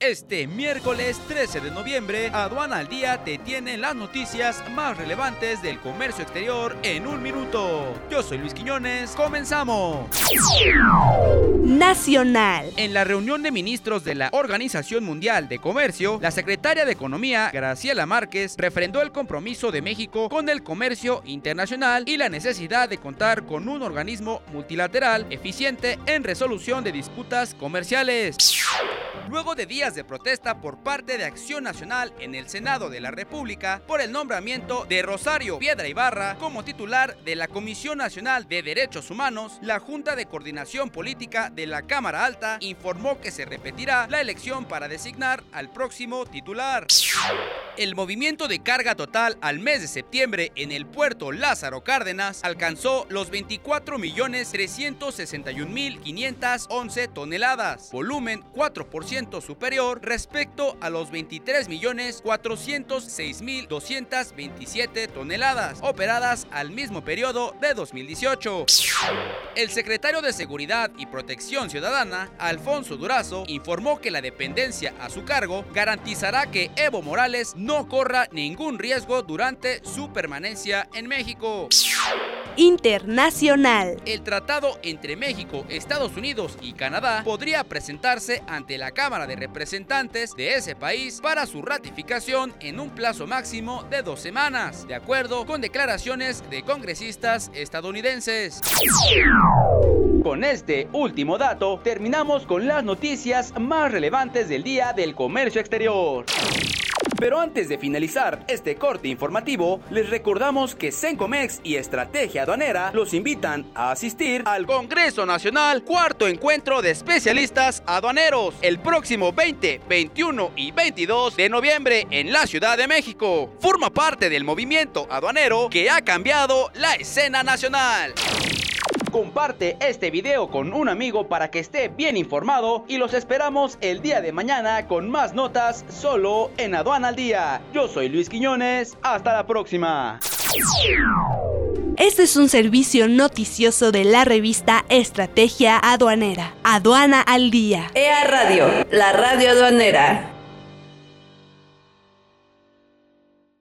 Este miércoles 13 de noviembre, Aduana al Día te tiene las noticias más relevantes del comercio exterior en un minuto. Yo soy Luis Quiñones, comenzamos. Nacional. En la reunión de ministros de la Organización Mundial de Comercio, la secretaria de Economía, Graciela Márquez, refrendó el compromiso de México con el comercio internacional y la necesidad de contar con un organismo multilateral eficiente en resolución de disputas comerciales. Luego de días de protesta por parte de Acción Nacional en el Senado de la República por el nombramiento de Rosario Piedra Ibarra como titular de la Comisión Nacional de Derechos Humanos, la Junta de Coordinación Política de la Cámara Alta informó que se repetirá la elección para designar al próximo titular. El movimiento de carga total al mes de septiembre en el puerto Lázaro Cárdenas alcanzó los 24.361.511 toneladas, volumen 4% superior respecto a los 23.406.227 toneladas operadas al mismo periodo de 2018. El secretario de Seguridad y Protección Ciudadana, Alfonso Durazo, informó que la dependencia a su cargo garantizará que Evo Morales no corra ningún riesgo durante su permanencia en México internacional. El tratado entre México, Estados Unidos y Canadá podría presentarse ante la Cámara de Representantes de ese país para su ratificación en un plazo máximo de dos semanas, de acuerdo con declaraciones de congresistas estadounidenses. Con este último dato, terminamos con las noticias más relevantes del día del comercio exterior. Pero antes de finalizar este corte informativo, les recordamos que Sencomex y Estrategia Aduanera los invitan a asistir al Congreso Nacional, cuarto encuentro de especialistas aduaneros, el próximo 20, 21 y 22 de noviembre en la Ciudad de México. Forma parte del movimiento aduanero que ha cambiado la escena nacional. Comparte este video con un amigo para que esté bien informado y los esperamos el día de mañana con más notas solo en Aduana al Día. Yo soy Luis Quiñones, hasta la próxima. Este es un servicio noticioso de la revista Estrategia Aduanera. Aduana al Día. EA Radio, la radio aduanera.